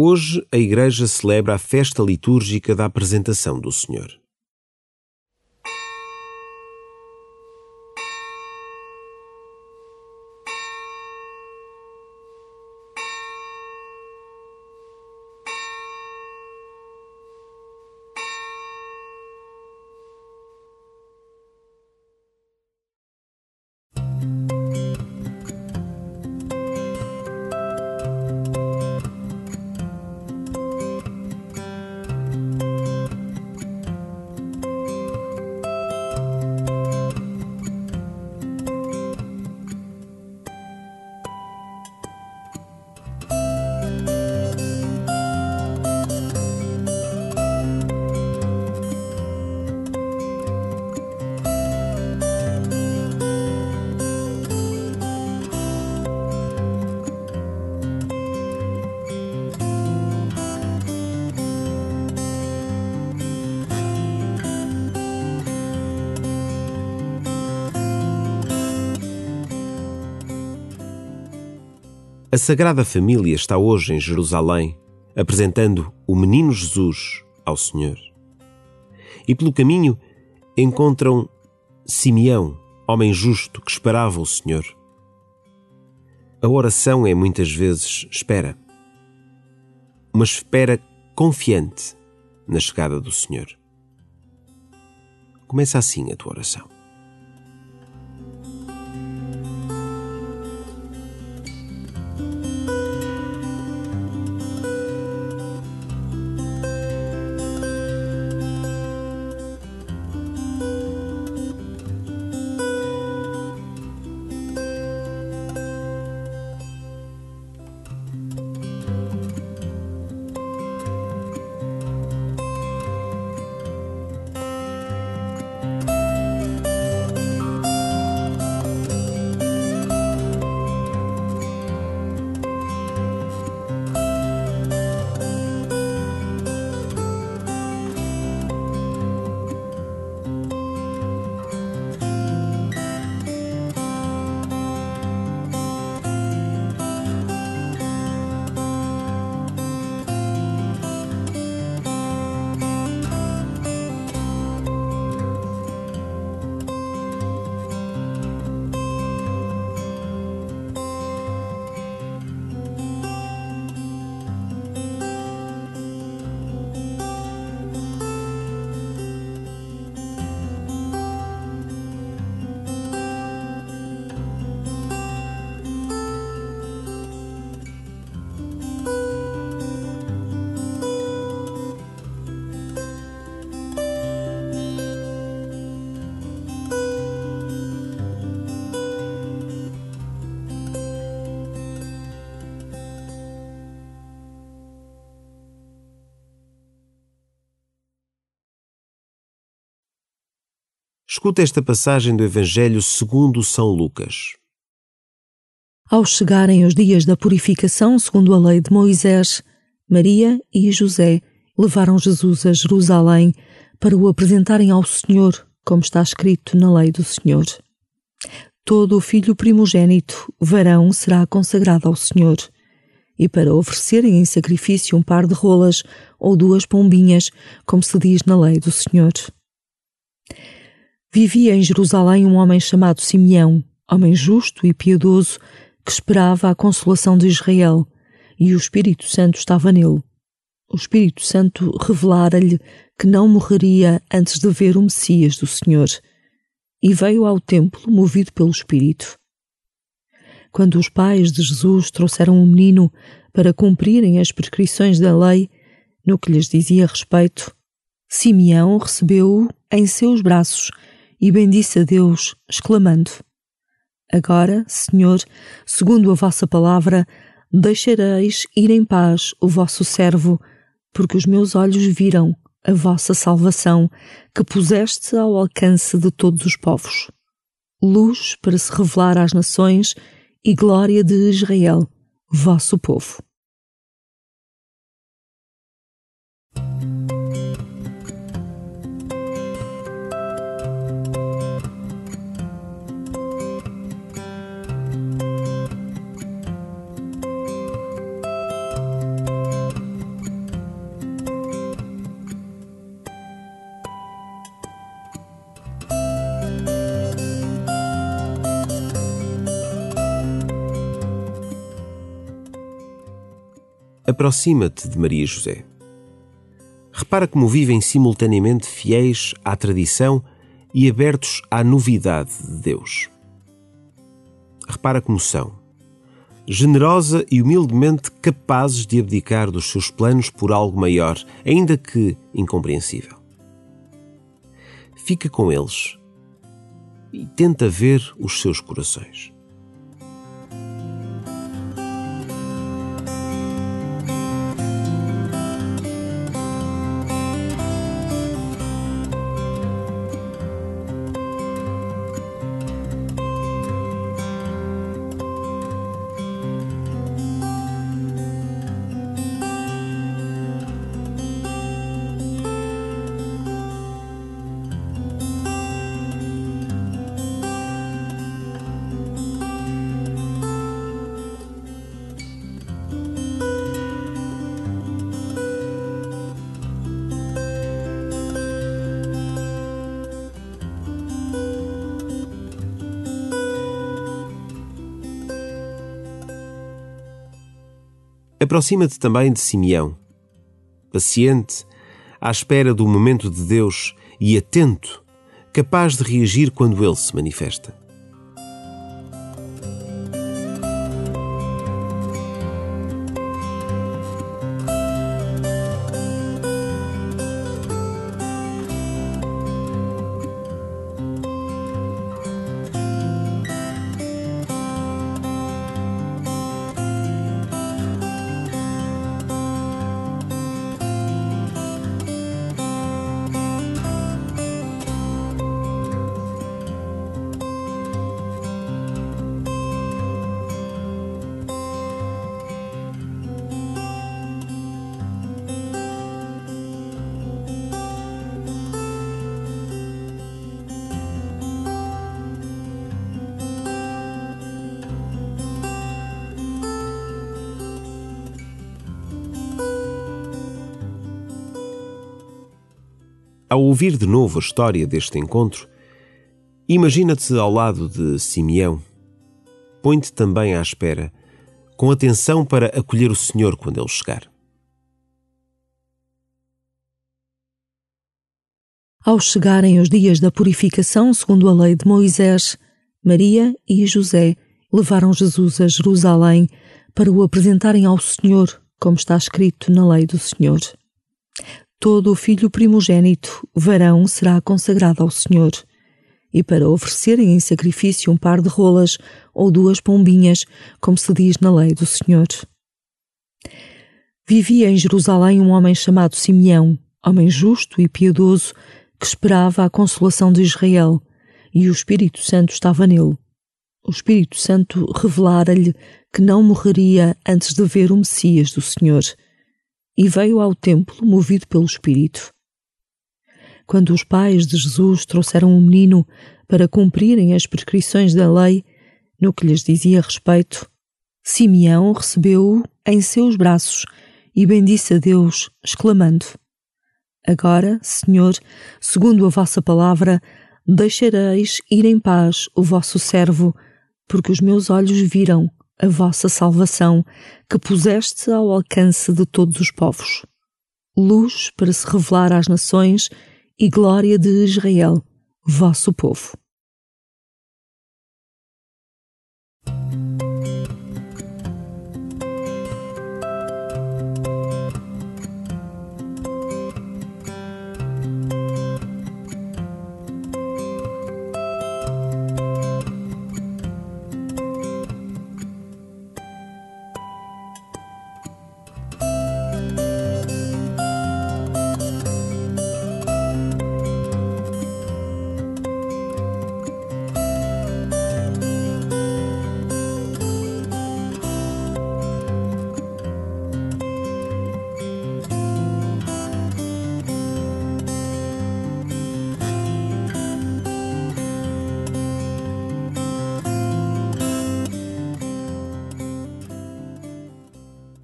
Hoje a Igreja celebra a festa litúrgica da apresentação do Senhor. A Sagrada Família está hoje em Jerusalém, apresentando o Menino Jesus ao Senhor. E pelo caminho encontram Simeão, homem justo que esperava o Senhor. A oração é muitas vezes espera, uma espera confiante na chegada do Senhor. Começa assim a tua oração. Escuta esta passagem do Evangelho segundo São Lucas. Ao chegarem os dias da purificação segundo a lei de Moisés, Maria e José levaram Jesus a Jerusalém para o apresentarem ao Senhor, como está escrito na lei do Senhor. Todo o filho primogênito, varão, será consagrado ao Senhor, e para oferecerem em sacrifício um par de rolas ou duas pombinhas, como se diz na lei do Senhor. Vivia em Jerusalém um homem chamado Simeão, homem justo e piedoso, que esperava a consolação de Israel, e o Espírito Santo estava nele. O Espírito Santo revelara-lhe que não morreria antes de ver o Messias do Senhor, e veio ao templo movido pelo Espírito. Quando os pais de Jesus trouxeram o um menino para cumprirem as prescrições da lei, no que lhes dizia respeito, Simeão recebeu-o em seus braços e bendisse a Deus, exclamando: Agora, Senhor, segundo a vossa palavra, deixareis ir em paz o vosso servo, porque os meus olhos viram a vossa salvação, que puseste ao alcance de todos os povos. Luz para se revelar às nações e glória de Israel, vosso povo. Aproxima-te de Maria José. Repara como vivem simultaneamente fiéis à tradição e abertos à novidade de Deus. Repara como são, generosa e humildemente capazes de abdicar dos seus planos por algo maior, ainda que incompreensível. Fica com eles e tenta ver os seus corações. Aproxima-te também de Simeão, paciente, à espera do momento de Deus e atento, capaz de reagir quando ele se manifesta. Ao ouvir de novo a história deste encontro, imagina-te ao lado de Simeão. Põe-te também à espera, com atenção para acolher o Senhor quando ele chegar. Ao chegarem os dias da purificação, segundo a lei de Moisés, Maria e José levaram Jesus a Jerusalém para o apresentarem ao Senhor, como está escrito na lei do Senhor. Todo o filho primogênito, varão, será consagrado ao Senhor. E para oferecerem em sacrifício um par de rolas ou duas pombinhas, como se diz na lei do Senhor. Vivia em Jerusalém um homem chamado Simeão, homem justo e piedoso, que esperava a consolação de Israel, e o Espírito Santo estava nele. O Espírito Santo revelara-lhe que não morreria antes de ver o Messias do Senhor e veio ao templo movido pelo Espírito. Quando os pais de Jesus trouxeram o um menino para cumprirem as prescrições da lei, no que lhes dizia respeito, Simeão recebeu-o em seus braços e bendisse a Deus, exclamando: Agora, Senhor, segundo a vossa palavra, deixareis ir em paz o vosso servo, porque os meus olhos viram a vossa salvação, que puseste ao alcance de todos os povos. Luz para se revelar às nações e glória de Israel, vosso povo.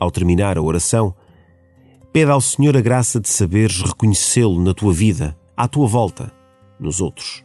Ao terminar a oração, pede ao Senhor a graça de saberes reconhecê-lo na tua vida, à tua volta, nos outros.